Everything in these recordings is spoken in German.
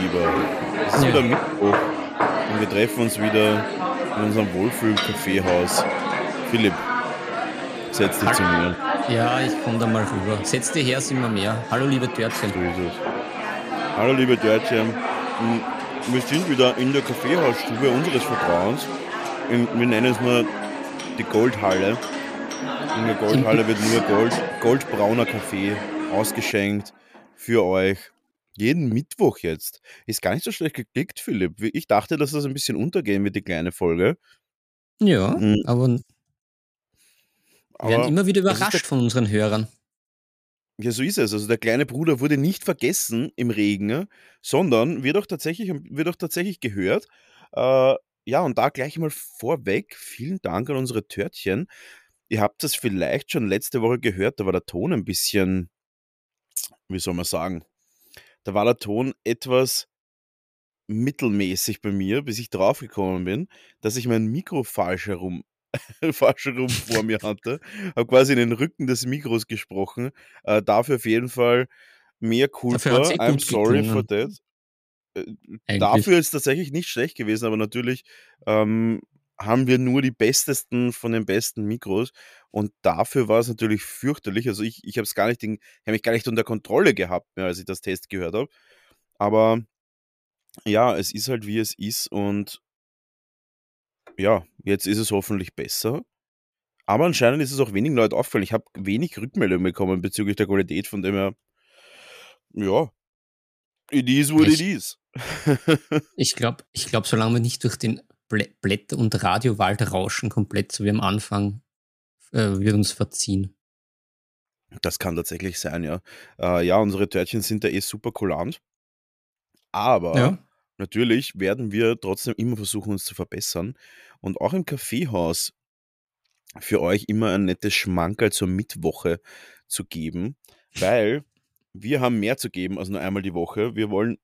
lieber. Es ist Ja. wieder Mittwoch und wir treffen uns wieder in unserem Wohlfühl-Kaffeehaus. Philipp, setz dich zu mir. Ja, ich komme da mal rüber. Setz dich her, sind wir mehr. Hallo, liebe Törtchen. Hallo liebe Deutsche. Mm, Wir sind wieder in der Kaffeehausstube unseres Vertrauens. Wir nennen es mal die Goldhalle. In der Goldhalle wird nur Gold, goldbrauner Kaffee ausgeschenkt für euch. Jeden Mittwoch jetzt. Ist gar nicht so schlecht geklickt, Philipp. Ich dachte, dass das ein bisschen untergehen wird, die kleine Folge. Ja, Mhm. aber wir werden immer wieder überrascht von unseren Hörern. Ja, so ist es. Also der kleine Bruder wurde nicht vergessen im Regen, sondern wird auch tatsächlich, wird auch tatsächlich gehört. Äh, ja, und da gleich mal vorweg, vielen Dank an unsere Törtchen. Ihr habt das vielleicht schon letzte Woche gehört, da war der Ton ein bisschen, wie soll man sagen, da war der Ton etwas mittelmäßig bei mir, bis ich draufgekommen bin, dass ich mein Mikro falsch herum, falsch herum vor mir hatte. Habe quasi in den Rücken des Mikros gesprochen. Äh, dafür auf jeden Fall mehr hat's eh I'm sorry geklungen. for that. Äh. Dafür ist es tatsächlich nicht schlecht gewesen, aber natürlich ähm, haben wir nur die bestesten von den besten Mikros und dafür war es natürlich fürchterlich. Also ich, ich habe es gar nicht, habe mich gar nicht unter Kontrolle gehabt, mehr, als ich das Test gehört habe. Aber ja, es ist halt wie es ist und ja, jetzt ist es hoffentlich besser. Aber anscheinend ist es auch wenigen Leuten aufgefallen. Ich habe wenig Rückmeldungen bekommen bezüglich der Qualität, von dem her, ja, it is what it Ich- is. Ich glaube, ich glaub, solange wir nicht durch den Blätter- und Radiowald rauschen, komplett so wie am Anfang, äh, wird uns verziehen. Das kann tatsächlich sein, ja. Äh, ja, unsere Törtchen sind da eh super kulant. Aber Ja. natürlich werden wir trotzdem immer versuchen, uns zu verbessern. Und auch im Kaffeehaus für euch immer ein nettes Schmankerl zur Mittwoche zu geben, weil wir haben mehr zu geben als nur einmal die Woche. Wir wollen,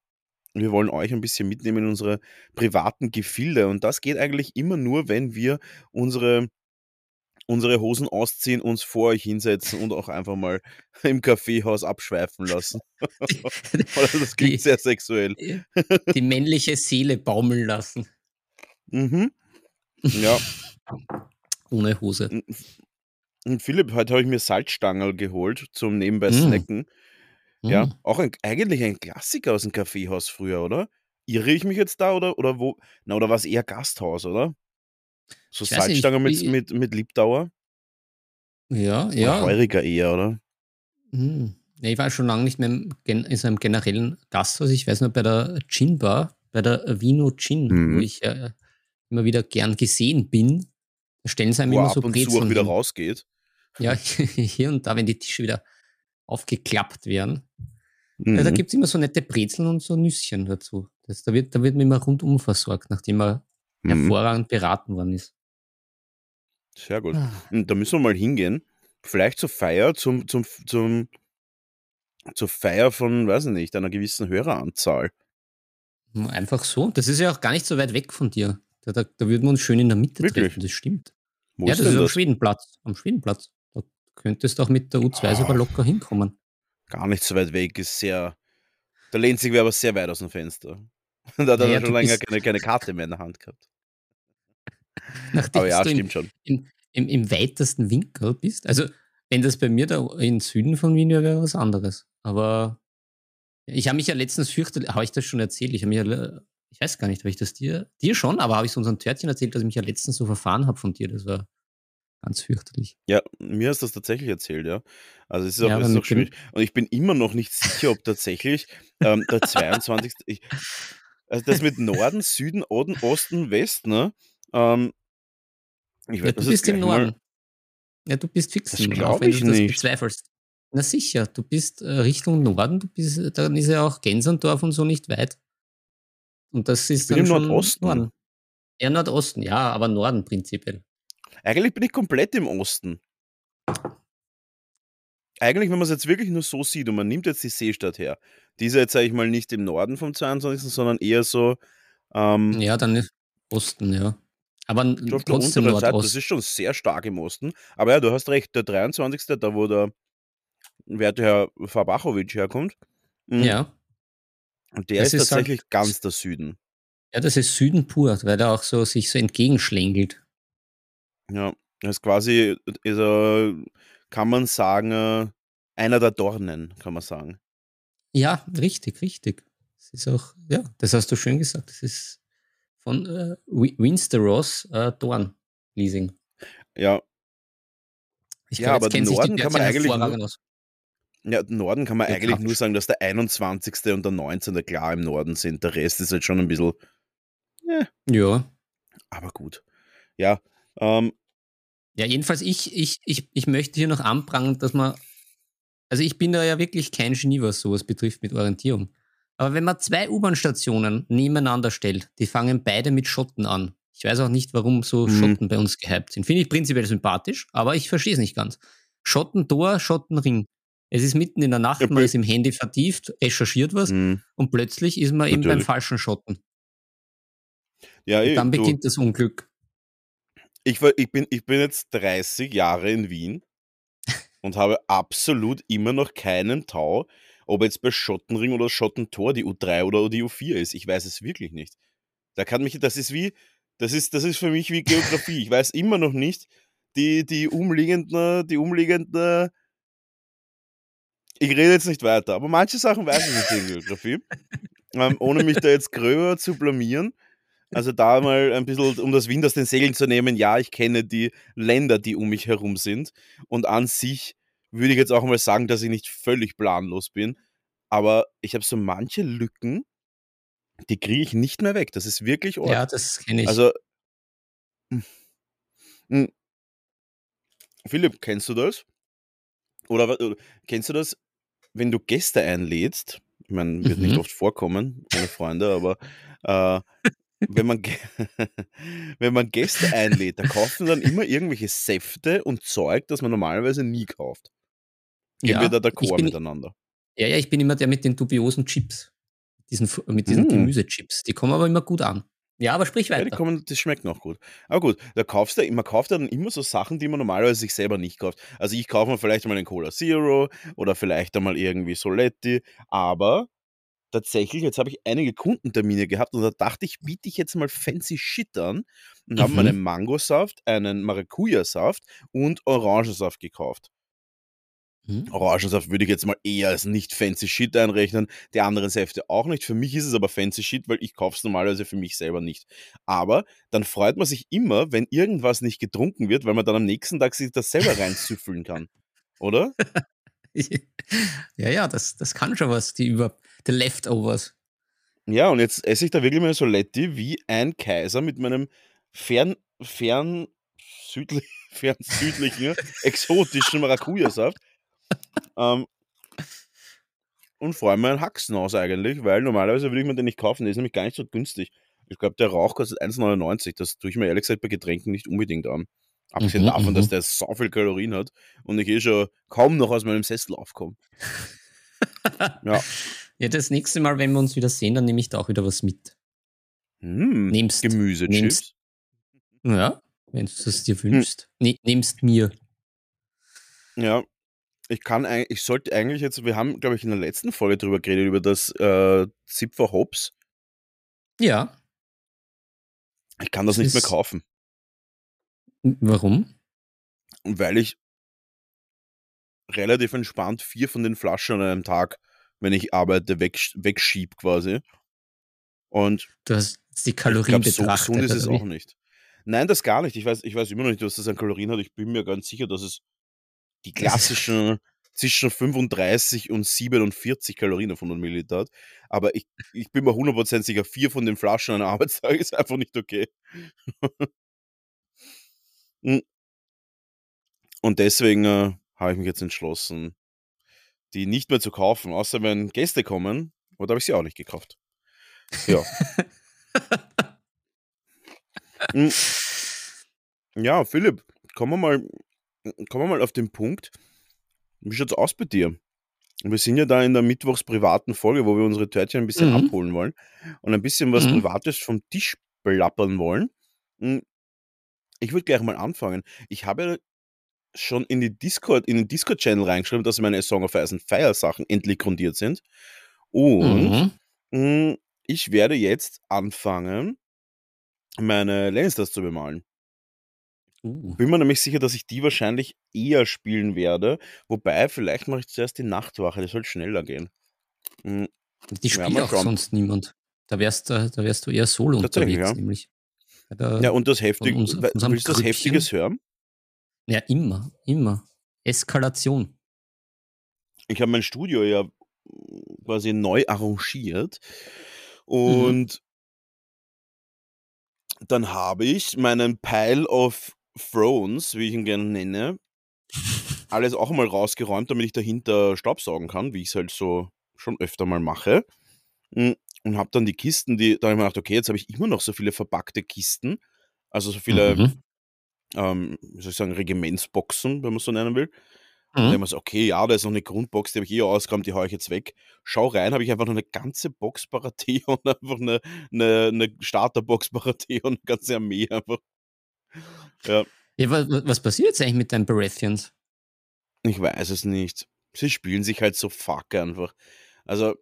wir wollen euch ein bisschen mitnehmen in unsere privaten Gefilde. Und das geht eigentlich immer nur, wenn wir unsere, unsere Hosen ausziehen, uns vor euch hinsetzen und auch einfach mal im Kaffeehaus abschweifen lassen. Das klingt Die- sehr sexuell. Die männliche Seele baumeln lassen. Mhm. Ja, Ohne Hose. und Philipp, heute habe ich mir Salzstangerl geholt zum nebenbei Mm. Ja, Mm. auch ein, eigentlich ein Klassiker aus dem Kaffeehaus früher, oder? Irre ich mich jetzt da oder, oder wo? Na, oder war es eher Gasthaus, oder? So Salzstangerl mit, mit, mit Liebdauer? Ja, ja. Heuriger eher, oder? Hm. Ja, Ich war schon lange nicht mehr in so einem generellen Gasthaus. Ich weiß nur bei der Gin Bar, bei der Vino Gin, Mhm. wo ich äh, immer wieder gern gesehen bin. Da stellen sie einem Wo immer ab so und zu auch Brezeln wieder hin. rausgeht. Ja, hier und da, wenn die Tische wieder aufgeklappt werden. Ja, da Mhm. gibt es immer so nette Brezeln und so Nüsschen dazu. Das, da, wird, da wird man immer rundum versorgt, nachdem man Mhm. hervorragend beraten worden ist. Sehr gut. Ah. Und da müssen wir mal hingehen. Vielleicht zur Feier, zum, zum, zum, zur Feier von, weiß ich nicht, einer gewissen Höreranzahl. Einfach so. Das ist ja auch gar nicht so weit weg von dir. Da, da, da würden wir uns schön in der Mitte Wirklich? treffen, das stimmt. Wo ja, ist das ist denn am das? Schwedenplatz. Am Schwedenplatz. Könntest du auch mit der U2 sogar Ah. locker hinkommen. Gar nicht so weit weg, ist sehr. Da lehnt sich wer aber sehr weit aus dem Fenster. Da hat er Naja, schon länger keine, keine Karte mehr in der Hand gehabt. Nachdem Aber ja, du im, stimmt schon. im, im, im weitesten Winkel bist. Also, wenn das bei mir da im Süden von Wien wäre, wäre was anderes. Aber ich habe mich ja letztens fürchtet, habe ich das schon erzählt? Ich habe mich ja, ich weiß gar nicht, habe ich das dir, dir schon, aber habe ich so unseren Törtchen erzählt, dass ich mich ja letztens so verfahren habe von dir. Das war ganz fürchterlich. Ja, mir hast du das tatsächlich erzählt, ja. Also es ist auch, Ja, es ist auch schwierig. Und ich bin immer noch nicht sicher, ob tatsächlich ähm, der 22. Ich, also das mit Norden, Süden, Oden, Osten, West, ne? Ähm, ich Ja, werd du bist im mal- Norden. Ja, du bist fix im Norden, glaub auch wenn ich du das nicht. bezweifelst. Na sicher, du bist äh, Richtung Norden, du bist, äh, dann ist ja auch Gensendorf und so nicht weit. Und das ist bin dann im Nordosten. Norden. Ja, Nordosten, ja, aber Norden prinzipiell. Eigentlich bin ich komplett im Osten. Eigentlich, wenn man es jetzt wirklich nur so sieht und man nimmt jetzt die Seestadt her, die ist ja jetzt, sage ich mal, nicht im Norden vom 22., sondern eher so ähm, Ja, dann ist Osten, ja. Aber der trotzdem Seite. Das ist schon sehr stark im Osten. Aber ja, du hast recht, der 23., da wo der werte Herr Fabachowitsch herkommt, mm, Ja, Und der Das ist ist halt tatsächlich ganz der Süden. ja, das ist Süden pur, weil er auch so sich so entgegenschlängelt. Ja, er ist quasi, ist er, kann man sagen, äh, einer der Dornen, kann man sagen. Ja, richtig, richtig. Das ist auch, ja, das hast du schön gesagt. Das ist von äh, Wi- Winsteros äh, Dorn Leasing. Ja, Ich Ja, aber sich Norden kann man eigentlich aus. ja, Norden kann man eigentlich nur sagen, dass der 21. und der 19. klar im Norden sind. Der Rest ist halt schon ein bisschen, Ja. aber gut. Ja, ähm, Ja, jedenfalls, ich, ich, ich, ich möchte hier noch anprangern, dass man. Also, ich bin da ja wirklich kein Genie, was sowas betrifft mit Orientierung. Aber wenn man zwei U-Bahn-Stationen nebeneinander stellt, die fangen beide mit Schotten an. Ich weiß auch nicht, warum so Mhm. Schotten bei uns gehypt sind. Finde ich prinzipiell sympathisch, aber ich verstehe es nicht ganz. Schottentor, Schottenring. Es ist mitten in der Nacht, Ja, man ist im Handy vertieft, recherchiert was mh, und plötzlich ist man eben beim Natürlich. falschen Schotten. ja, Und eh, dann du, beginnt das Unglück. Ich, ich, bin, ich bin jetzt 30 Jahre in Wien und habe absolut immer noch keinen Tau, ob jetzt bei Schottenring oder Schottentor die U3 oder die U4 ist. Ich weiß es wirklich nicht. Da kann mich, das ist wie, das ist, das ist für mich wie Geografie. Ich weiß immer noch nicht die, die umliegenden, die umliegenden. Ich rede jetzt nicht weiter, aber manche Sachen weiß ich nicht in Geografie. Ähm, ohne mich da jetzt gröber zu blamieren. Also da mal ein bisschen, um das Wind aus den Segeln zu nehmen, ja, ich kenne die Länder, die um mich herum sind. Und an sich würde ich jetzt auch mal sagen, dass ich nicht völlig planlos bin. Aber ich habe so manche Lücken, die kriege ich nicht mehr weg. Das ist wirklich arg. Ja, das kenne ich. Also, hm, Philipp, kennst du das? Oder, oder kennst du das, wenn du Gäste einlädst? Ich meine, wird nicht Mhm. oft vorkommen, meine Freunde, aber äh, wenn, man, wenn man Gäste einlädt, da kaufen dann immer irgendwelche Säfte und Zeug, das man normalerweise nie kauft. Gehen wir da d'accord bin, miteinander? ja, ja, ich bin immer der mit den dubiosen Chips. Diesen, mit diesen Mm. Gemüsechips. Die kommen aber immer gut an. Ja, aber sprich Ja, die weiter. kommen, die schmecken auch gut. Aber gut, da kaufst du, man kauft dann immer so Sachen, die man normalerweise sich selber nicht kauft. Also ich kaufe mir vielleicht mal einen Cola Zero oder vielleicht einmal irgendwie Soletti, aber tatsächlich, jetzt habe ich einige Kundentermine gehabt und da dachte ich, biete ich jetzt mal fancy Shit an und habe mir Mhm. einen Mangosaft, einen Maracuja-Saft und Orangensaft gekauft. Hm? Orangensaft würde ich jetzt mal eher als nicht fancy Shit einrechnen, die anderen Säfte auch nicht. Für mich ist es aber fancy Shit, weil ich kaufe es normalerweise für mich selber nicht. Aber dann freut man sich immer, wenn irgendwas nicht getrunken wird, weil man dann am nächsten Tag sich das selber reinzüffeln kann. Oder? ja, ja, das, das kann schon was, die über die Leftovers. Ja, und jetzt esse ich da wirklich meine Soletti wie ein Kaiser mit meinem fern, fern, südlich, fern südlichen, exotischen Maracuja-Saft. Ähm, und freue mich einen Haxen aus eigentlich, weil normalerweise würde ich mir den nicht kaufen, der ist nämlich gar nicht so günstig. Ich glaube, der Rauch kostet 1,99. Das tue ich mir ehrlich gesagt bei Getränken nicht unbedingt an. Abgesehen Mhm, davon, dass mhm. der so viel Kalorien hat und ich eh schon kaum noch aus meinem Sessel aufkomme. Ja. Ja, das nächste Mal, wenn wir uns wieder sehen, dann nehme ich da auch wieder was mit. Hm, Nimmst. Gemüsechips. nimmst- Ja, wenn du es dir Hm. wünschst. Ne, nimmst mir. Ja, ich kann eigentlich, ich sollte eigentlich jetzt, wir haben, glaube ich, in der letzten Folge drüber geredet, über das äh, Zipfer Hops. Ja. Ich kann das Das nicht mehr kaufen, Warum? weil ich relativ entspannt vier von den Flaschen an einem Tag, wenn ich arbeite, wegsch wegschieb quasi. Und Du hast die ich Kalorien glaube, so betrachtet. gesund ist es auch nicht. Nein, das gar nicht. Ich weiß, ich weiß immer noch nicht, was das an Kalorien hat. Ich bin mir ganz sicher, dass es die klassischen zwischen 35 und 47 Kalorien auf 100 Milliliter hat. Aber ich, ich bin mir 100% sicher, vier von den Flaschen an einem Arbeitstag ist einfach nicht okay. Mm. und deswegen äh, habe ich mich jetzt entschlossen, die nicht mehr zu kaufen, außer wenn Gäste kommen. Oder habe ich sie auch nicht gekauft. Ja. Mm. Ja, Philipp, kommen wir mal, kommen wir mal auf den Punkt. Wie schaut's aus bei dir? Wir sind ja da in der mittwochs privaten Folge, wo wir unsere Törtchen ein bisschen Mhm. abholen wollen und ein bisschen was Mhm. Privates vom Tisch plappern wollen. Mm, Ich würde gleich mal anfangen. Ich habe schon in die Discord, in den Discord-Channel reingeschrieben, dass meine Song of Ice and Fire Sachen endlich grundiert sind. Und Mhm. Hm, ich werde jetzt anfangen, meine Lannisters zu bemalen. Uh. Bin mir nämlich sicher, dass ich die wahrscheinlich eher spielen werde. Wobei, vielleicht mache ich zuerst die Nachtwache, das soll schneller gehen. Hm, Die Ja, spielt mal auch schauen. sonst niemand. Da wärst, du- da wärst du eher solo unterwegs, ja. nämlich. Ja, und das Heftige, willst du das? Heftiges hören? Ja, immer, immer. Eskalation. Ich habe mein Studio ja quasi neu arrangiert Mhm. und dann habe ich meinen Pile of Thrones, wie ich ihn gerne nenne, alles auch mal rausgeräumt, damit ich dahinter Staubsaugen kann, wie ich es halt so schon öfter mal mache. Mm, Und habe dann die Kisten, die, da habe ich mir gedacht, okay, jetzt habe ich immer noch so viele verpackte Kisten, also so viele, Mhm. Ähm, wie soll ich sagen, Regimentsboxen, wenn man so nennen will. Und Mhm. dann immer so, okay, ja, da ist noch eine Grundbox, die habe ich eh ausgeräumt, die haue ich jetzt weg. Schau rein, habe ich einfach noch eine ganze Box Baratheon, einfach eine, eine, eine Starterbox Baratheon, eine ganze Armee einfach. Ja, Ja, wa- wa- was passiert jetzt eigentlich mit deinen Baratheons? ich weiß es nicht. Sie spielen sich halt so fuck einfach. Also,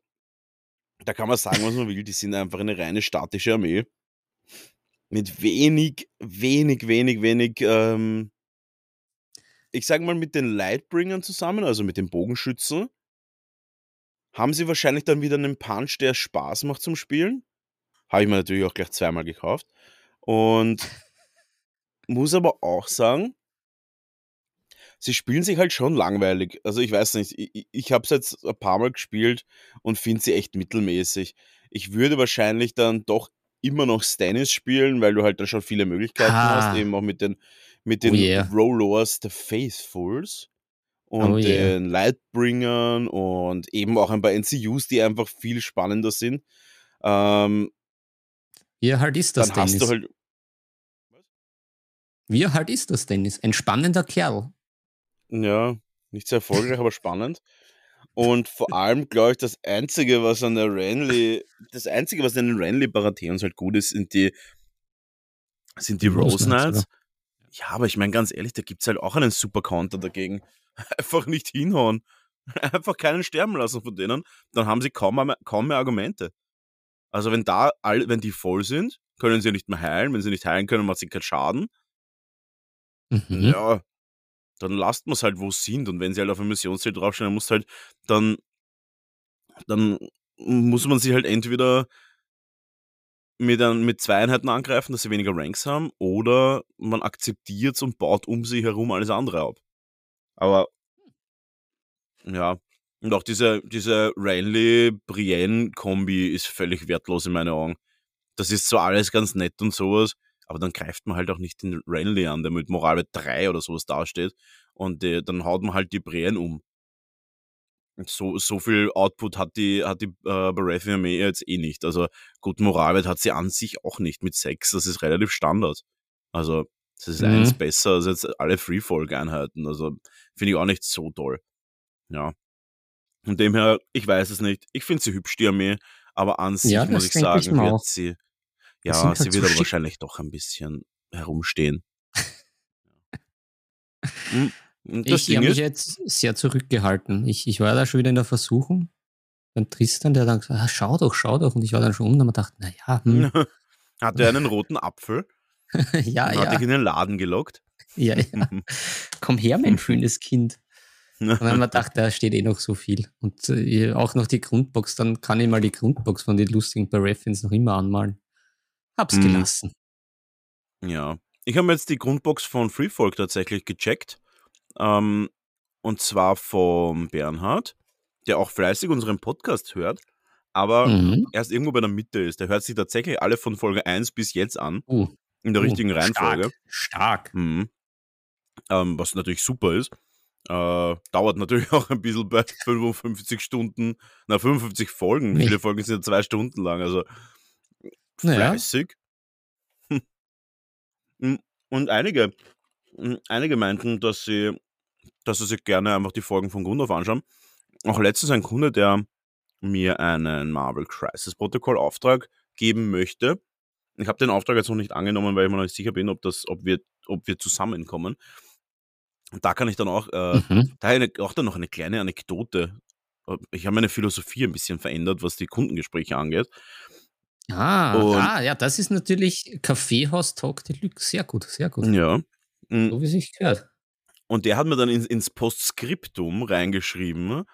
da kann man sagen, was man will, die sind einfach eine reine statische Armee. Mit wenig, wenig, wenig, wenig, ähm, ich sag mal, mit den Lightbringern zusammen, also mit den Bogenschützen, haben sie wahrscheinlich dann wieder einen Punch, der Spaß macht zum Spielen. Habe ich mir natürlich auch gleich zweimal gekauft. Und muss aber auch sagen, sie spielen sich halt schon langweilig. Also ich weiß nicht, ich, ich- ich habe es jetzt ein paar Mal gespielt und finde sie echt mittelmäßig. Ich würde wahrscheinlich dann doch immer noch Stannis spielen, weil du halt da schon viele Möglichkeiten Ah. hast, eben auch mit den, mit Oh den yeah. Rollers der Faithfuls und Oh yeah. den Lightbringern und eben auch ein paar NCUs, die einfach viel spannender sind. Ähm, Wie halt ist das, dann Dennis? halt. Wie halt ist das, Dennis? Ein spannender Kerl. Ja, nicht sehr erfolgreich, aber spannend. Und vor allem, glaube ich, das Einzige, was an der Renly, das Einzige, was an den Renly Baratheons halt gut ist, sind die, sind die, Rose Knights. Ja, aber ich meine ganz ehrlich, da gibt es halt auch einen super Counter dagegen. Einfach nicht hinhauen. Einfach keinen sterben lassen von denen, dann haben sie kaum mehr, kaum mehr Argumente. Also wenn da all, wenn die voll sind, können sie ja nicht mehr heilen. Wenn sie nicht heilen können, macht sie keinen Schaden. Mhm. Ja, dann lasst man es halt, wo es sind. Und wenn sie halt auf ein Missionsziel draufstehen, dann muss halt, dann, dann muss man sie halt entweder mit, ein, mit zwei Einheiten angreifen, dass sie weniger Ranks haben, oder man akzeptiert und baut um sie herum alles andere ab. Aber ja, und auch diese, diese Renly-Brienne-Kombi ist völlig wertlos in meinen Augen. Das ist zwar alles ganz nett und sowas, aber dann greift man halt auch nicht den Renly an, der mit Moralwert 3 oder sowas dasteht. Und äh, dann haut man halt die Brienne um. Und so, so viel Output hat die, hat die äh, Baratheon Armee jetzt eh nicht. Also gut, Moralwert hat sie an sich auch nicht mit 6. Das ist relativ Standard. Also das ist Mhm. eins besser als jetzt alle Freefolk-Einheiten. Also finde ich auch nicht so toll. Ja. Von dem her, ich weiß es nicht. Ich finde sie hübsch, die Armee. Aber an sich Ja, muss ich sagen, wird sie, ja, halt sie so wird aber schick. wahrscheinlich doch ein bisschen herumstehen. Hm, Ich habe mich jetzt sehr zurückgehalten. Ich, ich war da schon wieder in der Versuchung. Beim Tristan, der dann gesagt hat, ah, schau doch, schau doch. Und ich war dann schon um und habe gedacht, naja, hm, hatte einen roten Apfel ja, und hat dich ja, in den Laden gelockt. ja, ja. Komm her, mein schönes Kind. Und dann mir gedacht, da steht eh noch so viel. Und äh, auch noch die Grundbox, dann kann ich mal die Grundbox von den lustigen Baratheons noch immer anmalen. Hab's Mhm. gelassen. Ja. Ich habe mir jetzt die Grundbox von Freefolk tatsächlich gecheckt. Ähm, und zwar vom Bernhard, der auch fleißig unseren Podcast hört, aber Mhm. erst irgendwo bei der Mitte ist. Der hört sich tatsächlich alle von Folge 1 bis jetzt an, Uh, in der uh, richtigen Reihenfolge. Stark. stark. Mhm. Ähm, was natürlich super ist. Äh, dauert natürlich auch ein bisschen bei 55 Stunden, na 55 Folgen. Viele Folgen sind ja zwei Stunden lang, also Naja. fleißig. Hm. Und einige, hm, einige meinten, dass sie, dass sie sich gerne einfach die Folgen von Grund auf anschauen. Auch letztens ein Kunde, der mir einen Marvel Crisis Protocol Auftrag geben möchte. Ich habe den Auftrag jetzt noch nicht angenommen, weil ich mir noch nicht sicher bin, ob, das, ob, wir, ob wir zusammenkommen. Und da kann ich dann auch, äh, Mhm. da eine, auch dann noch eine kleine Anekdote ich habe meine Philosophie ein bisschen verändert, was die Kundengespräche angeht. Ah, ah, ja, das ist natürlich Kaffeehaus Talk Deluxe. Sehr gut, sehr gut. Ja. So wie es sich gehört. Und der hat mir dann ins, ins Postskriptum reingeschrieben,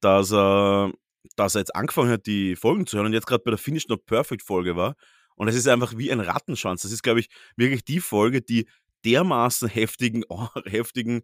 dass er, dass er jetzt angefangen hat, die Folgen zu hören und jetzt gerade bei der Finish Not Perfect Folge war. Und es ist einfach wie ein Rattenschwanz. Das ist, glaube ich, wirklich die Folge, die dermaßen heftigen, heftigen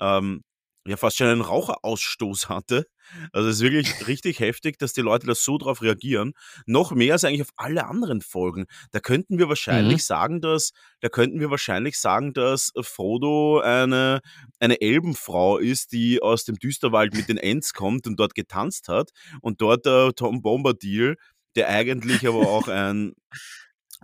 ähm, ja fast schon einen Raucherausstoß hatte. Also es ist wirklich richtig heftig, dass die Leute da so drauf reagieren. Noch mehr als eigentlich auf alle anderen Folgen. Da könnten wir wahrscheinlich mhm. sagen, dass, da könnten wir wahrscheinlich sagen, dass Frodo eine, eine Elbenfrau ist, die aus dem Düsterwald mit den Ents kommt und dort getanzt hat. Und dort der Tom Bombadil, der eigentlich aber auch ein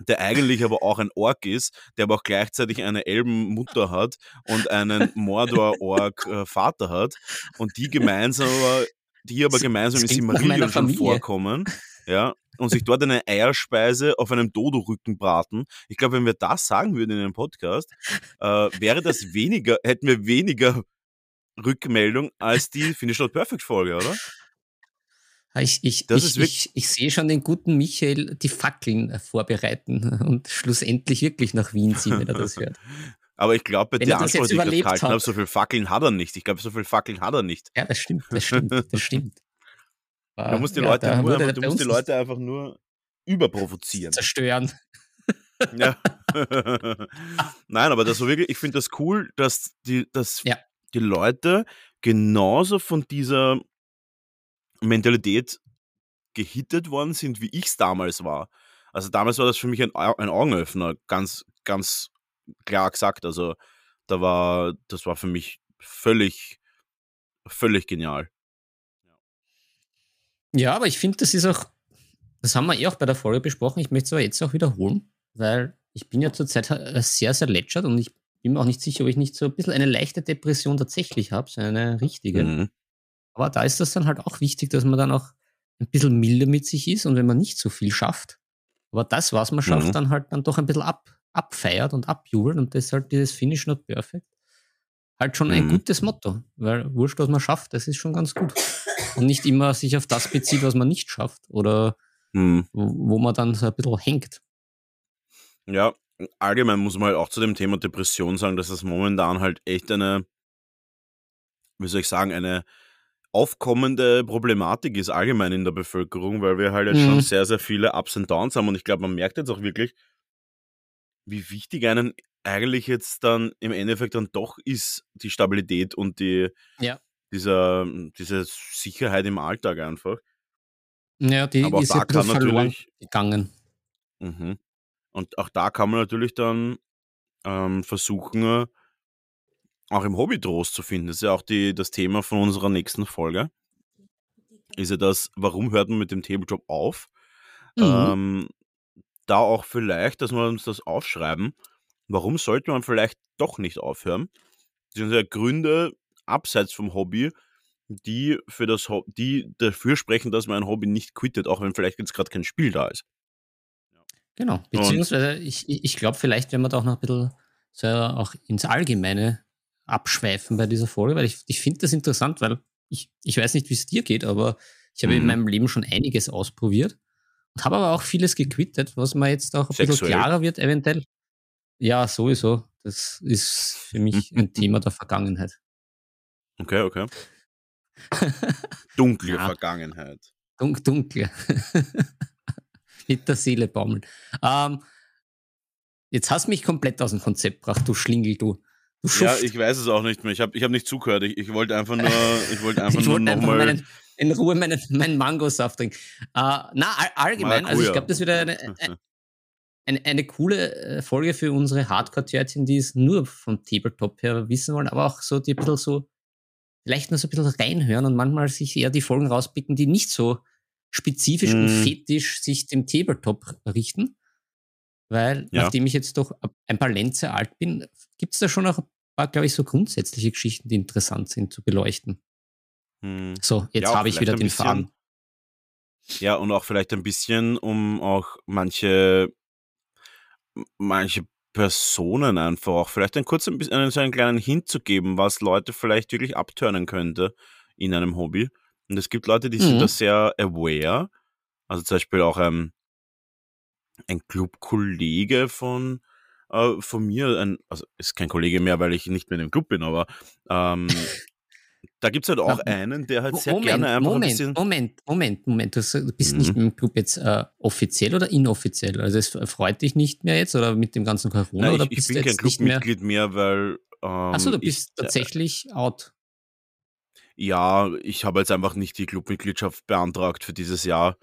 der eigentlich aber auch ein Ork ist, der aber auch gleichzeitig eine Elbenmutter hat und einen Mordor-Ork-Vater hat und die gemeinsam aber, die aber gemeinsam in Silmarillion schon vorkommen, ja, und sich dort eine Eierspeise auf einem Dodo-Rücken braten. Ich glaube, wenn wir das sagen würden in einem Podcast, äh, wäre das weniger, hätten wir weniger Rückmeldung als die Finish Not Perfect Folge, oder? Ah, ich, ich, ich, ich, ich, sehe schon den guten Michael die Fackeln äh, vorbereiten und schlussendlich wirklich nach Wien ziehen, wenn er das hört. Aber ich glaube, bei der Antwort, die ich gehalten habe, so viele Fackeln hat er nicht. Ich glaube, so viele Fackeln hat er nicht. Ja, das stimmt, das stimmt, das stimmt. du musst die, ja, Leute, nur, einfach, du musst die Leute einfach nur überprovozieren. Zerstören. Ja. Nein, aber das so wirklich, ich finde das cool, dass die, dass ja. die Leute genauso von dieser Mentalität gehittet worden sind, wie ich es damals war. Also damals war das für mich ein, ein Augenöffner, ganz, ganz klar gesagt. Also da war, das war für mich völlig, völlig genial. Ja, aber ich finde, das ist auch, das haben wir eh auch bei der Folge besprochen. Ich möchte es aber jetzt auch wiederholen, weil ich bin ja zurzeit äh, sehr, sehr lätschert und ich bin mir auch nicht sicher, ob ich nicht so ein bisschen eine leichte Depression tatsächlich habe, so eine richtige. Mhm. Aber da ist das dann halt auch wichtig, dass man dann auch ein bisschen milder mit sich ist und wenn man nicht so viel schafft, aber das, was man schafft, mhm. dann halt dann doch ein bisschen ab, abfeiert und abjubelt und deshalb dieses Finish not perfect halt schon mhm. ein gutes Motto, weil wurscht, was man schafft, das ist schon ganz gut. Und nicht immer sich auf das bezieht, was man nicht schafft oder mhm. wo, wo man dann so ein bisschen hängt. Ja, allgemein muss man halt auch zu dem Thema Depression sagen, dass es momentan halt echt eine, wie soll ich sagen, eine aufkommende Problematik ist allgemein in der Bevölkerung, weil wir halt jetzt mhm. schon sehr, sehr viele Ups und Downs haben und ich glaube, man merkt jetzt auch wirklich, wie wichtig einen eigentlich jetzt dann im Endeffekt dann doch ist die Stabilität und die ja. dieser, diese Sicherheit im Alltag einfach. Ja, die Aber ist da kann natürlich gegangen. Mhm. Und auch da kann man natürlich dann ähm, versuchen, auch im Hobby Trost zu finden. Das ist ja auch die, das Thema von unserer nächsten Folge. Ist ja das, warum hört man mit dem Tabletop auf? Mhm. Ähm, da auch vielleicht, dass wir uns das aufschreiben, warum sollte man vielleicht doch nicht aufhören? Das sind ja Gründe abseits vom Hobby, die, für das, die dafür sprechen, dass man ein Hobby nicht quittet, auch wenn vielleicht jetzt gerade kein Spiel da ist. Genau, beziehungsweise Und, ich, ich glaube vielleicht, wenn man da auch noch ein bisschen so auch ins Allgemeine abschweifen bei dieser Folge, weil ich, ich finde das interessant, weil ich, ich weiß nicht, wie es dir geht, aber ich habe mhm. in meinem Leben schon einiges ausprobiert und habe aber auch vieles gequittet, was mir jetzt auch ein Sexuell. bisschen klarer wird, eventuell. Ja, sowieso. Das ist für mich ein Thema der Vergangenheit. Okay, okay. Dunkle ja. Vergangenheit. Dun dunkle. Mit der Seele baumeln. Ähm, jetzt hast du mich komplett aus dem Konzept gebracht, du Schlingel, du. Ja, ich weiß es auch nicht mehr. Ich habe ich hab nicht zugehört. Ich, ich wollte einfach nur, ich wollte einfach ich nur wollte einfach meinen, in Ruhe meinen, meinen Mangosaft trinken. Uh, na, allgemein, also ich glaube, das wird eine, eine, eine, coole äh, Folge für unsere Hardcore-Törtchen, die es nur vom Tabletop her wissen wollen, aber auch so, die ein bisschen so, vielleicht nur so ein bisschen reinhören und manchmal sich eher die Folgen rauspicken, die nicht so spezifisch mm. und mhm. fetisch sich dem Tabletop richten. Weil, ja. nachdem ich jetzt doch ein paar Lenze alt bin, gibt es da schon auch ein paar, glaube ich, so grundsätzliche Geschichten, die interessant sind zu beleuchten. Hm. So, jetzt ja, habe ich wieder den bisschen, Faden. Ja, und auch vielleicht ein bisschen, um auch manche, manche Personen einfach auch vielleicht ein kurz ein bisschen so einen kleinen Hint zu geben, was Leute vielleicht wirklich abturnen könnte in einem Hobby. Und es gibt Leute, die sind Mhm. da sehr aware. Also zum Beispiel auch ähm, ein Clubkollege von, äh, von mir, ein, also ist kein Kollege mehr, weil ich nicht mehr in dem Club bin, aber ähm, da gibt es halt auch einen, der halt sehr Moment, gerne einfach ein Moment, bisschen. Moment, Moment, Moment. Du bist nicht Mhm. im Club jetzt äh, offiziell oder inoffiziell? Also es freut dich nicht mehr jetzt oder mit dem ganzen Corona Nein, oder ich, ich bist bin du kein jetzt nicht mehr? Clubmitglied mehr, weil Achso, du ähm, ich, bist tatsächlich out. ja, ich habe jetzt einfach nicht die Clubmitgliedschaft beantragt für dieses Jahr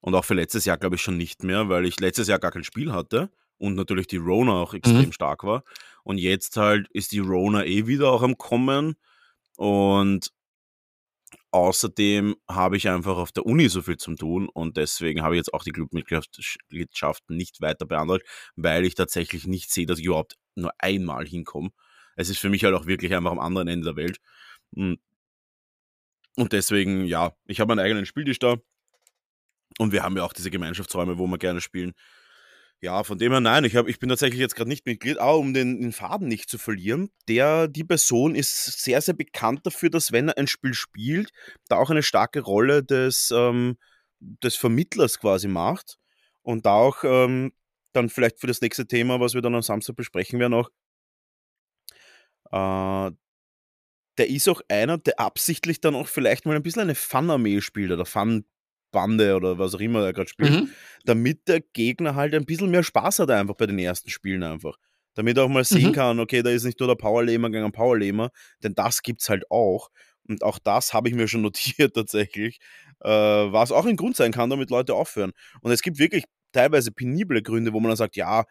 und auch für letztes Jahr glaube ich schon nicht mehr, weil ich letztes Jahr gar kein Spiel hatte und natürlich die Rona auch extrem Mhm. stark war. Und jetzt halt ist die Rona eh wieder auch am Kommen und außerdem habe ich einfach auf der Uni so viel zum tun und deswegen habe ich jetzt auch die Clubmitgliedschaft nicht weiter beantragt, weil ich tatsächlich nicht sehe, dass ich überhaupt nur einmal hinkomme. Es ist für mich halt auch wirklich einfach am anderen Ende der Welt. Mm, Und deswegen, ja, ich habe meinen eigenen Spieltisch da und wir haben ja auch diese Gemeinschaftsräume, wo wir gerne spielen. Ja, von dem her nein, ich, hab, ich bin tatsächlich jetzt gerade nicht Mitglied, aber um den, den Faden nicht zu verlieren, der, die Person ist sehr, sehr bekannt dafür, dass wenn er ein Spiel spielt, da auch eine starke Rolle des, ähm, des Vermittlers quasi macht und da auch ähm, dann vielleicht für das nächste Thema, was wir dann am Samstag besprechen werden, auch äh, der ist auch einer, der absichtlich dann auch vielleicht mal ein bisschen eine Fun-Armee spielt oder Fun-Bande oder was auch immer er gerade spielt Mhm. damit der Gegner halt ein bisschen mehr Spaß hat einfach bei den ersten Spielen einfach. Damit er auch mal sehen Mhm. kann, okay, da ist nicht nur der Powerlamer gegen ein Powerlamer, denn das gibt's halt auch. Und auch das habe ich mir schon notiert tatsächlich, äh, was auch ein Grund sein kann, damit Leute aufhören. Und es gibt wirklich teilweise penible Gründe, wo man dann sagt, ja,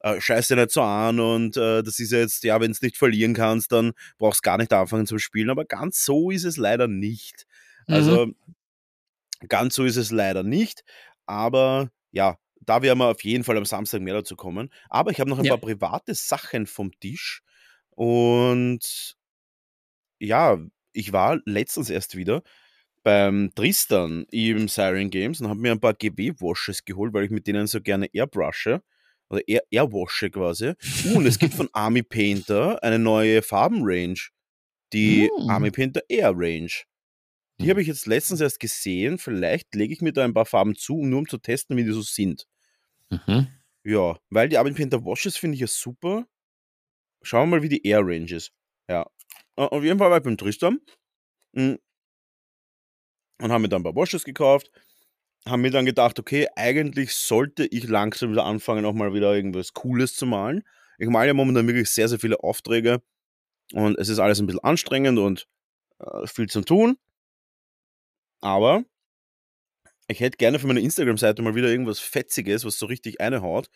äh, scheiß dir nicht so an und äh, das ist jetzt, ja, wenn du nicht verlieren kannst, dann brauchst du gar nicht anfangen zu spielen. Aber ganz so ist es leider nicht. Mhm. Ganz so ist es leider nicht. Aber ja, da werden wir auf jeden Fall am Samstag mehr dazu kommen. Aber ich habe noch ein Ja. paar private Sachen vom Tisch. Und ja, ich war letztens erst wieder beim Tristan im Siren Games und habe mir ein paar GW-Washes geholt, weil ich mit denen so gerne airbrushe. Oder air airwashe quasi. Uh, und es gibt von Army Painter eine neue Farbenrange. Die Mm. Army Painter Air Range. Die Mhm. habe ich jetzt letztens erst gesehen. Vielleicht lege ich mir da ein paar Farben zu, nur um zu testen, wie die so sind. Mhm. Ja, weil die Army Painter Washes finde ich ja super. Schauen wir mal, wie die Air Range ist. Ja. Auf jeden Fall war ich beim Tristan. mm, Und haben mir dann ein paar Washes gekauft. Haben mir dann gedacht, okay, eigentlich sollte ich langsam wieder anfangen, auch mal wieder irgendwas Cooles zu malen. Ich male ja momentan wirklich sehr, sehr viele Aufträge. Und es ist alles ein bisschen anstrengend und äh, viel zu tun. Aber ich hätte gerne für meine Instagram-Seite mal wieder irgendwas Fetziges, was so richtig eine haut.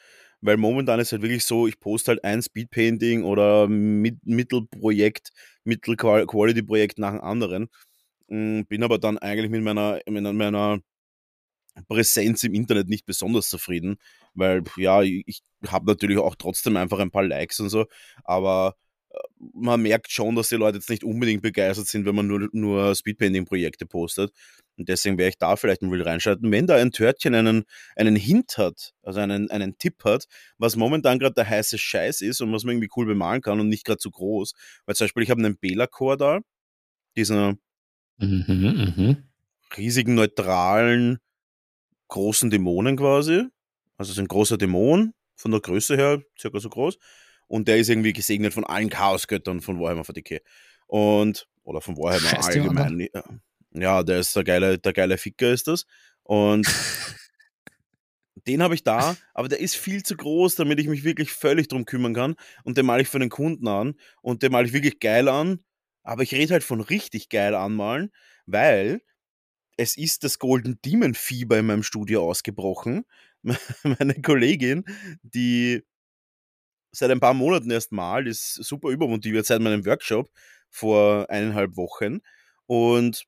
Weil momentan ist halt wirklich so, ich poste halt ein Speedpainting oder mit Mittelprojekt, Mittel-Quality-Projekt nach dem anderen. Mm, Bin aber dann eigentlich mit meiner, mit meiner Präsenz im Internet nicht besonders zufrieden, weil ja, ich, habe natürlich auch trotzdem einfach ein paar Likes und so, aber man merkt schon, dass die Leute jetzt nicht unbedingt begeistert sind, wenn man nur, nur Speedpainting-Projekte postet. Und deswegen werde ich da vielleicht mal reinschalten. Wenn da ein Törtchen einen, einen Hint hat, also einen, einen Tipp hat, was momentan gerade der heiße Scheiß ist und was man irgendwie cool bemalen kann und nicht gerade zu groß. Weil zum Beispiel, ich habe einen Bela-Core da, diesen Mhm. Mhm. riesigen, neutralen, großen Dämonen quasi. Also es ist ein großer Dämon, von der Größe her circa so groß. Und der ist irgendwie gesegnet von allen Chaosgöttern von Warhammer 40k. Und, oder von Warhammer Scheiß allgemein. Ja, der ist der geile, der geile Ficker ist das. Und den habe ich da, aber der ist viel zu groß, damit ich mich wirklich völlig drum kümmern kann. Und den male ich für den Kunden an. Und den male ich wirklich geil an. Aber ich rede halt von richtig geil anmalen, weil es ist das Golden Demon Fieber in meinem Studio ausgebrochen. Meine Kollegin, die seit ein paar Monaten erst malt, ist super übermotiviert seit meinem Workshop vor eineinhalb Wochen. Und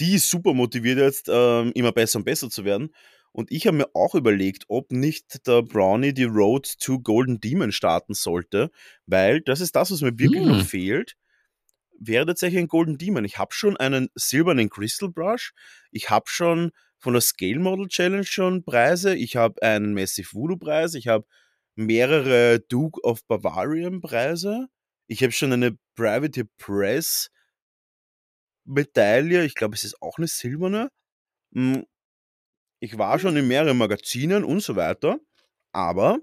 die ist super motiviert jetzt, ähm, immer besser und besser zu werden. Und ich habe mir auch überlegt, ob nicht der Brownie die Road to Golden Demon starten sollte, weil das ist das, was mir wirklich Hm. noch fehlt. Wäre tatsächlich ein Golden Demon. Ich habe schon einen silbernen Crystal Brush. Ich habe schon von der Scale Model Challenge schon Preise. Ich habe einen Massive Voodoo Preis. Ich habe mehrere Duke of Bavarian Preise. Ich habe schon eine Private Press Medaille, ich glaube, es ist auch eine silberne. Hm, ich war schon in mehreren Magazinen und so weiter, aber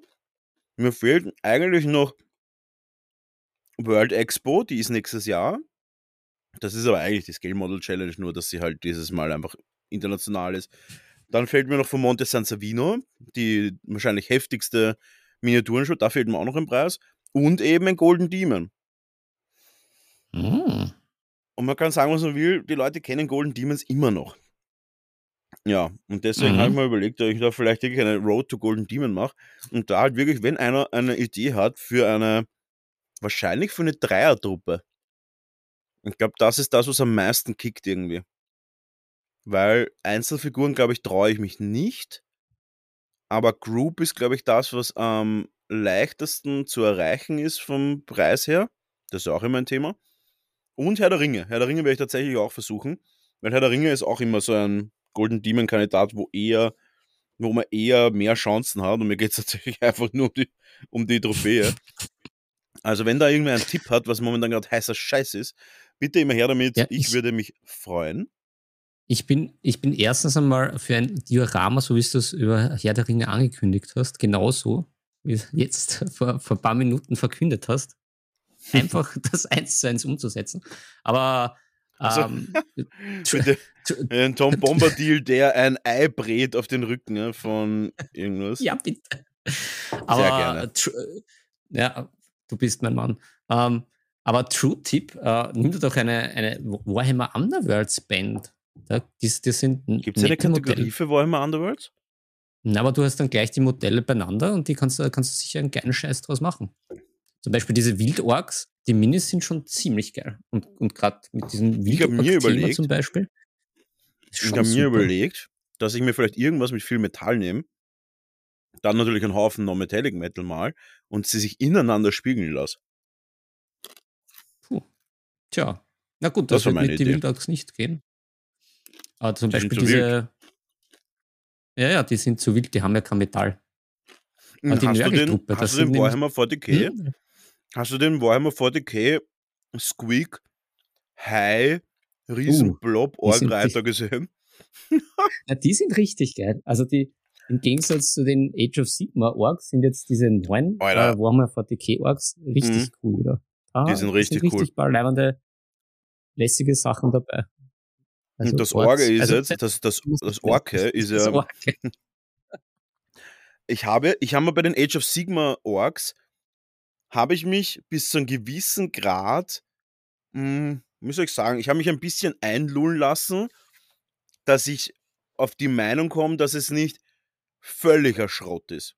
mir fehlt eigentlich noch World Expo, die ist nächstes Jahr. Das ist aber eigentlich die Scale Model Challenge, nur dass sie halt dieses Mal einfach international ist. Dann fehlt mir noch von Monte San Savino, die wahrscheinlich heftigste Miniaturenshow, da fehlt mir auch noch ein Preis. Und eben ein Golden Demon. Hm. Und man kann sagen, was man will, die Leute kennen Golden Demons immer noch. Ja, und deswegen Mhm. habe ich mir überlegt, dass ich da vielleicht wirklich eine Road to Golden Demon mache. Und da halt wirklich, wenn einer eine Idee hat für eine, wahrscheinlich für eine Dreiertruppe. Ich glaube, das ist das, was am meisten kickt irgendwie. Weil Einzelfiguren, glaube ich, traue ich mich nicht. Aber Group ist, glaube ich, das, was am leichtesten zu erreichen ist vom Preis her. Das ist auch immer ein Thema. Und Herr der Ringe. Herr der Ringe werde ich tatsächlich auch versuchen. Weil Herr der Ringe ist auch immer so ein Golden Demon-Kandidat, wo eher, wo man eher mehr Chancen hat. Und mir geht es tatsächlich einfach nur um die, um die Trophäe. Also, wenn da irgendwer einen Tipp hat, was momentan gerade heißer Scheiß ist, bitte immer her damit. Ja, ich ich- würde mich freuen. Ich bin, ich bin erstens einmal für ein Diorama, so wie du es über Herr der Ringe angekündigt hast, genauso, wie du es jetzt vor, vor ein paar Minuten verkündet hast, einfach das eins zu eins umzusetzen. Aber Also, ähm, ein Tom Bombadil, der ein Ei brät auf den Rücken ja, von irgendwas. ja, bitte. Aber gerne. tr- ja, du bist mein Mann. Ähm, aber True Tip, äh, nimm dir doch eine, eine Warhammer Underworlds Band. Da, die, die sind Gibt es eine Modelle. Kategorie für Warhammer Underworlds? Na, aber du hast dann gleich die Modelle beieinander und die kannst du kannst du sicher einen geilen Scheiß draus machen. Zum Beispiel diese Wildorks, die Minis sind schon ziemlich geil. Und, und gerade mit diesem Wildork-Thema zum Beispiel. Ich habe mir überlegt, dass ich mir vielleicht irgendwas mit viel Metall nehme, dann natürlich einen Haufen Non-Metallic Metal mal und sie sich ineinander spiegeln lasse. Puh. Tja, na gut, Das das, wird mit den Idee. Wildorks nicht gehen. Aber zum Die sind Beispiel diese. Ja, ja, die sind zu wild, die haben ja kein Metall. Hm, Ah, die hast du den, hast du den sind Warhammer 40k? Hm? Hast du den Warhammer 40k Squeak High riesen Blob Uh, sind Orgreiter gesehen? Ja, die sind richtig geil. Also die, im Gegensatz zu den Age of Sigma Orks sind jetzt diese neuen äh, Warhammer 40k Orks richtig cool wieder. Ah, Die sind richtig richtig cool. paar leibende, lässige Sachen dabei. Also und das Orge ist also jetzt, das, das, muss das Orke ist ja, Orke. ich habe, ich habe mir bei den Age of Sigma Orks, habe ich mich bis zu einem gewissen Grad, mh, wie soll ich sagen, ich habe mich ein bisschen einlullen lassen, dass ich auf die Meinung komme, dass es nicht völliger Schrott ist.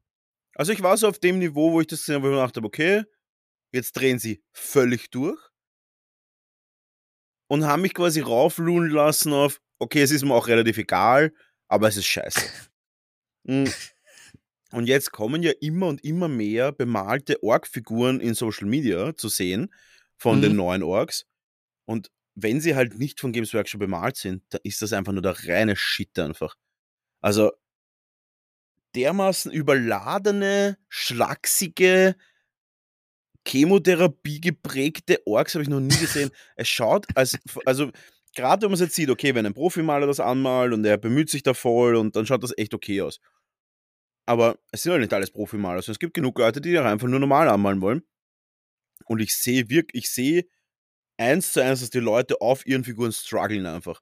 Also ich war so auf dem Niveau, wo ich das gesehen habe, wo ich mir gedacht habe, okay, jetzt drehen sie völlig durch und haben mich quasi rauflulen lassen auf, okay, es ist mir auch relativ egal, aber es ist scheiße. Mm. Und jetzt kommen ja immer und immer mehr bemalte Org-Figuren in Social Media zu sehen von den Mhm. neuen Orks. Und wenn sie halt nicht von Games Workshop bemalt sind, dann ist das einfach nur der reine Shit einfach. Also dermaßen überladene, schlachsige, Chemotherapie geprägte Orks habe ich noch nie gesehen. es schaut als, also gerade wenn man es jetzt sieht, okay, wenn ein Profimaler das anmalt und er bemüht sich da voll und dann schaut das echt okay aus. Aber es sind halt nicht alles Profimaler. Also es gibt genug Leute, die da einfach nur normal anmalen wollen. Und ich sehe wirklich, ich sehe eins zu eins, dass die Leute auf ihren Figuren strugglen einfach.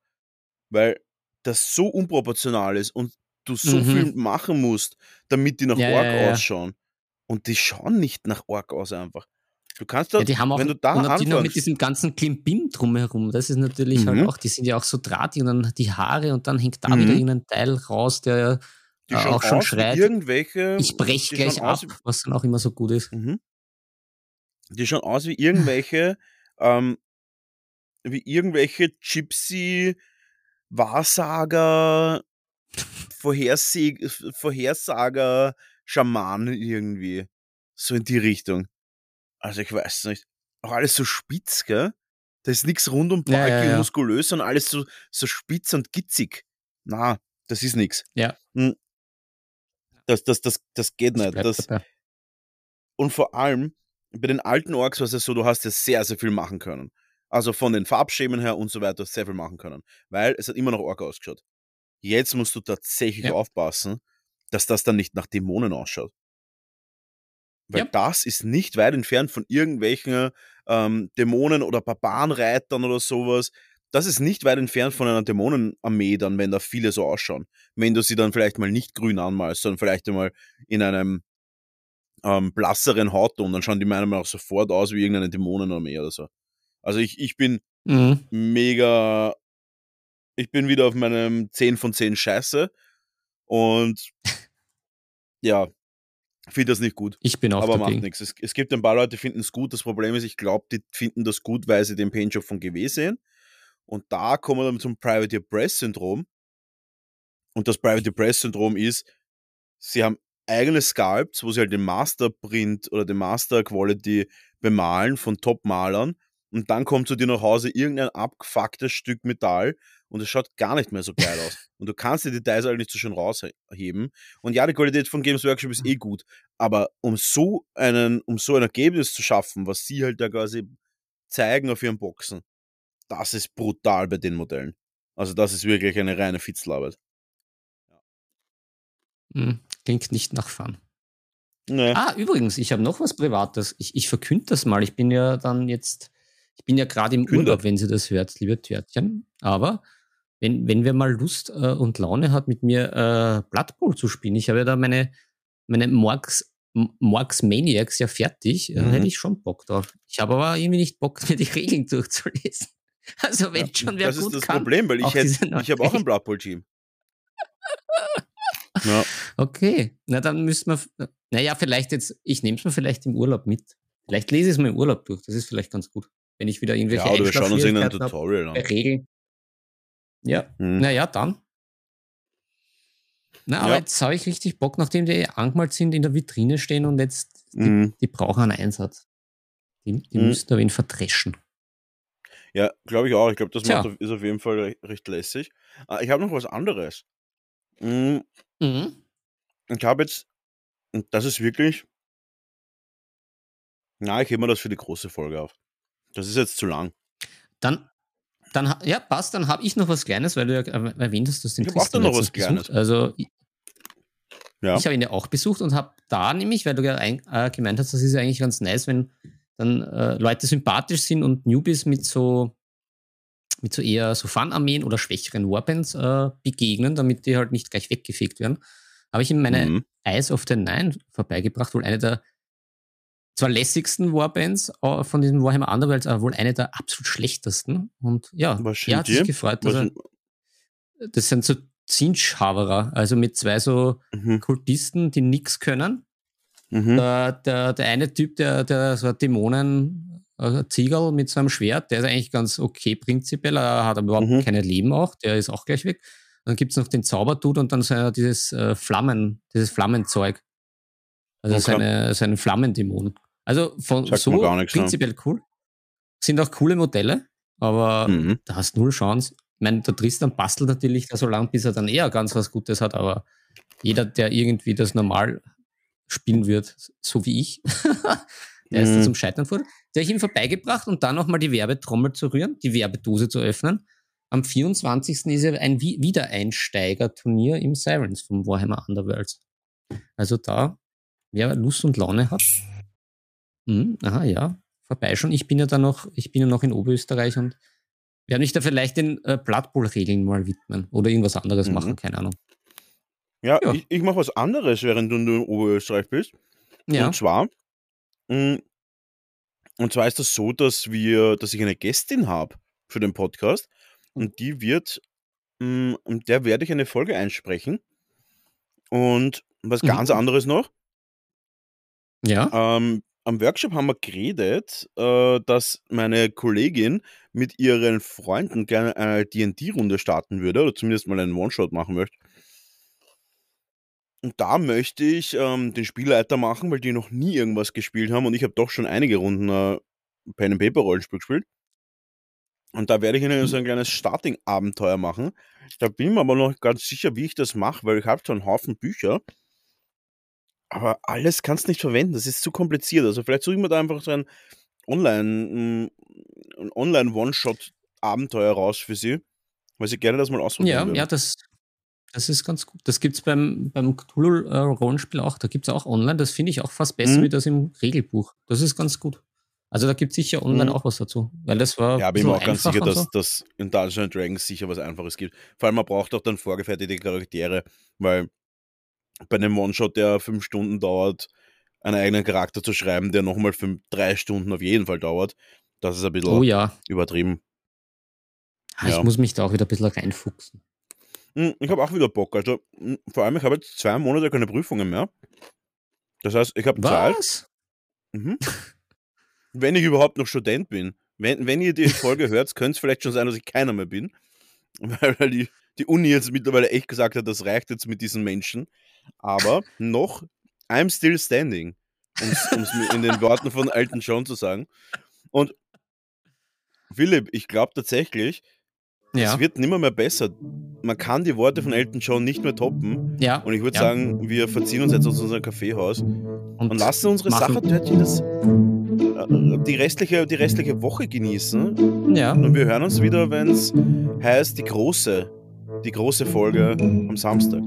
Weil das so unproportional ist und du so Mhm. viel machen musst, damit die nach Ja, Ork ja, ja. ausschauen. Und die schauen nicht nach Ork aus einfach. Du kannst da, Ja, die haben auch, wenn du da und natürlich noch mit diesem ganzen Klimbim drumherum. Das ist natürlich halt Mhm. auch, die sind ja auch so drahtig und dann die Haare und dann hängt da Mhm. wieder irgendein Teil raus, der die äh, auch schon schreit. irgendwelche. Ich brech die gleich ab, was dann auch immer so gut ist. Mhm. Die schauen aus wie irgendwelche, ähm, wie irgendwelche Gypsy, Wahrsager, Vorherseh Vorhersager, Schamanen irgendwie. So in die Richtung. Also ich weiß nicht. Auch alles so spitz, gell? Da ist nichts rund und Ja, ja, balkig und ja. muskulös, sondern alles so, so spitz und gitzig. Na, das ist nix. Ja. Hm. Das, das, das, das geht Das nicht. Das, dabei. und vor allem, bei den alten Orks war es ja so, du hast ja sehr, sehr viel machen können. Also von den Farbschemen her und so weiter sehr viel machen können. Weil es hat immer noch Orca ausgeschaut. Jetzt musst du tatsächlich Ja. aufpassen, dass das dann nicht nach Dämonen ausschaut. Weil Ja. das ist nicht weit entfernt von irgendwelchen ähm, Dämonen oder Barbarenreitern oder sowas. Das ist nicht weit entfernt von einer Dämonenarmee dann, wenn da viele so ausschauen. Wenn du sie dann vielleicht mal nicht grün anmalst, sondern vielleicht einmal in einem ähm, blasseren Hautton, dann schauen die meiner Meinung nach sofort aus wie irgendeine Dämonenarmee oder so. Also ich, ich bin Mhm. mega. Ich bin wieder auf meinem 10 von 10 Scheiße. Und ja, finde das nicht gut. Ich bin auch Aber macht dagegen. nichts. Es, es gibt ein paar Leute, die finden es gut. Das Problem ist, ich glaube, die finden das gut, weil sie den Paintjob von GW sehen. Und da kommen wir dann zum Private Press Syndrom. Und das Private Press Syndrom ist, sie haben eigene Sculpts, wo sie halt den Masterprint oder den Master Quality bemalen von Top-Malern. Und dann kommt zu dir nach Hause irgendein abgefucktes Stück Metall und es schaut gar nicht mehr so geil aus. Und du kannst die Details halt nicht so schön rausheben. Und ja, die Qualität von Games Workshop ist eh gut. Aber um so einen, um so ein Ergebnis zu schaffen, was sie halt da quasi zeigen auf ihren Boxen, das ist brutal bei den Modellen. Also das ist wirklich eine reine Fitzelarbeit. Mhm. Klingt nicht nach Fun. Nee. Ah, übrigens, ich habe noch was Privates. Ich, ich verkünde das mal. Ich bin ja dann jetzt, ich bin ja gerade im Künde. Urlaub, wenn Sie das hört, liebe Törtchen. Aber wenn, wenn wer mal Lust äh, und Laune hat, mit mir äh, Blood Bowl zu spielen, ich habe ja da meine, meine Morgs, Morgs Maniacs ja fertig, äh, Mhm. hätte ich schon Bock drauf. Ich habe aber irgendwie nicht Bock, mir die Regeln durchzulesen. Also wenn Ja, schon wer das gut ist das kann. Problem, weil ich hätte, ich habe auch ein Blood Bowl Team. ja, Okay, na dann müssen wir, naja, vielleicht jetzt, ich nehme es mir vielleicht im Urlaub mit. Vielleicht lese ich es mir im Urlaub durch, das ist vielleicht ganz gut. Wenn ich wieder irgendwelche ja oder wir schauen uns irgendein Einschlafschwierigkeiten habe Tutorial an. Regeln. Ja, Hm. naja, dann. Na, aber Ja. jetzt habe ich richtig Bock, nachdem die angemalt sind, in der Vitrine stehen und jetzt, die, Mhm. die brauchen einen Einsatz. Die, die Mhm. müssen da wen verdreschen. Ja, glaube ich auch. Ich glaube, das Tja. macht, ist auf jeden Fall re- recht lässig. Ah, Ich habe noch was anderes. Mm, Mhm. Ich habe jetzt, und das ist wirklich, na, ich hebe mir das für die große Folge auf. Das ist jetzt zu lang. Dann, dann, ja, passt, dann habe ich noch was Kleines, weil du ja äh, erwähnt hast, dass du den Ich Tristan noch was Kleines. besucht. Also ich, Ja. ich habe ihn ja auch besucht und habe da nämlich, weil du ja ein, äh, gemeint hast, das ist ja eigentlich ganz nice, wenn dann äh, Leute sympathisch sind und Newbies mit so mit so eher so Fun-Armeen oder schwächeren Warbands äh, begegnen, damit die halt nicht gleich weggefegt werden, habe ich ihm meine Mhm. Eyes of the Nine vorbeigebracht, wohl eine der zwar lässigsten Warbands äh, von diesem Warhammer Underworlds, aber wohl eine der absolut schlechtesten. Und ja, er hat sich gefreut, dass er, sind- das sind so Zinschhaverer, also mit zwei so Mhm. Kultisten, die nichts können. Mhm. Der, der, der eine Typ, der, der so ein Dämonen äh, Ziegel mit so einem Schwert, der ist eigentlich ganz okay prinzipiell, er hat aber überhaupt Mhm. keine Leben auch, der ist auch gleich weg. Dann gibt es noch den Zauberdude und dann so dieses äh, Flammen, dieses Flammenzeug. Also Okay. seine, seine Flammendämonen. Also von Sagt so ne? prinzipiell cool. Sind auch coole Modelle, aber Mhm. da hast null Chance. Ich meine, der Tristan bastelt natürlich da so lang, bis er dann eher ganz was Gutes hat, aber jeder, der irgendwie das normal spielen wird, so wie ich, der ist da Mhm. zum Scheitern vor. Der ich ihm vorbeigebracht und dann nochmal die Werbetrommel zu rühren, die Werbedose zu öffnen. Am 24. ist ja ein Wi- Wiedereinsteiger-Turnier im Sirens vom Warhammer Underworlds. Also da, wer Lust und Laune hat, hm, aha, ja, vorbei schon. Ich bin ja da noch, ich bin ja noch in Oberösterreich und werde mich da vielleicht den äh, Blood Bowl-Regeln mal widmen oder irgendwas anderes Mhm. machen, keine Ahnung. Ja, Ja. ich, ich mache was anderes, während du in Oberösterreich bist. Ja, Und zwar, mh, und zwar ist das so, dass wir, dass ich eine Gästin habe für den Podcast und die wird, mh, und der werde ich eine Folge einsprechen. Und was Mhm. ganz anderes noch, ja, ähm, am Workshop haben wir geredet, äh, dass meine Kollegin mit ihren Freunden gerne eine D&D-Runde starten würde oder zumindest mal einen One-Shot machen möchte. Und da möchte ich ähm, den Spielleiter machen, weil die noch nie irgendwas gespielt haben und ich habe doch schon einige Runden äh, Pen and Paper Rollenspiel gespielt. Und da werde ich ihnen so ein kleines Starting-Abenteuer machen. Da bin ich mir aber noch nicht ganz sicher, wie ich das mache, weil ich habe schon einen Haufen Bücher. Aber alles kannst du nicht verwenden, das ist zu kompliziert. Also vielleicht suche ich mir da einfach so ein ein Online-One-Shot-Abenteuer raus für sie, weil sie gerne das mal ausprobieren Ja, würden. ja, das, das ist ganz gut. Das gibt es beim, beim Cthulhu-Rollenspiel auch. Da gibt es auch online. Das finde ich auch fast besser Mhm. wie das im Regelbuch. Das ist ganz gut. Also da gibt es sicher online Mhm. auch was dazu. Weil das war Ja, aber ich bin auch ganz sicher, dass so. dass in Dungeons and Dragons sicher was Einfaches gibt. Vor allem, man braucht auch dann vorgefertigte Charaktere, weil bei einem One-Shot, der fünf Stunden dauert, einen eigenen Charakter zu schreiben, der nochmal drei Stunden auf jeden Fall dauert, das ist ein bisschen Oh ja. übertrieben. Ah, Ich Ja. muss mich da auch wieder ein bisschen reinfuchsen. Hm, Ich habe auch wieder Bock. Also, hm, vor allem, ich habe jetzt zwei Monate keine Prüfungen mehr. Das heißt, ich habe Zeit. Mhm. Wenn ich überhaupt noch Student bin. Wenn, wenn ihr die Folge hört, könnte es vielleicht schon sein, dass ich keiner mehr bin. Weil weil die, die Uni jetzt mittlerweile echt gesagt hat, das reicht jetzt mit diesen Menschen. Aber noch, I'm still standing. Um es in den Worten von Elton John zu sagen. Und Philipp, ich glaube tatsächlich, Ja. es wird nimmer mehr besser. Man kann die Worte von Elton John nicht mehr toppen. ja. Und ich würde ja. sagen, wir verziehen uns jetzt aus unserem Kaffeehaus und, und lassen unsere Sachertörtchen das, äh, die, restliche, die restliche Woche genießen. Ja. Und wir hören uns wieder, wenn es heißt, die große, die große Folge am Samstag.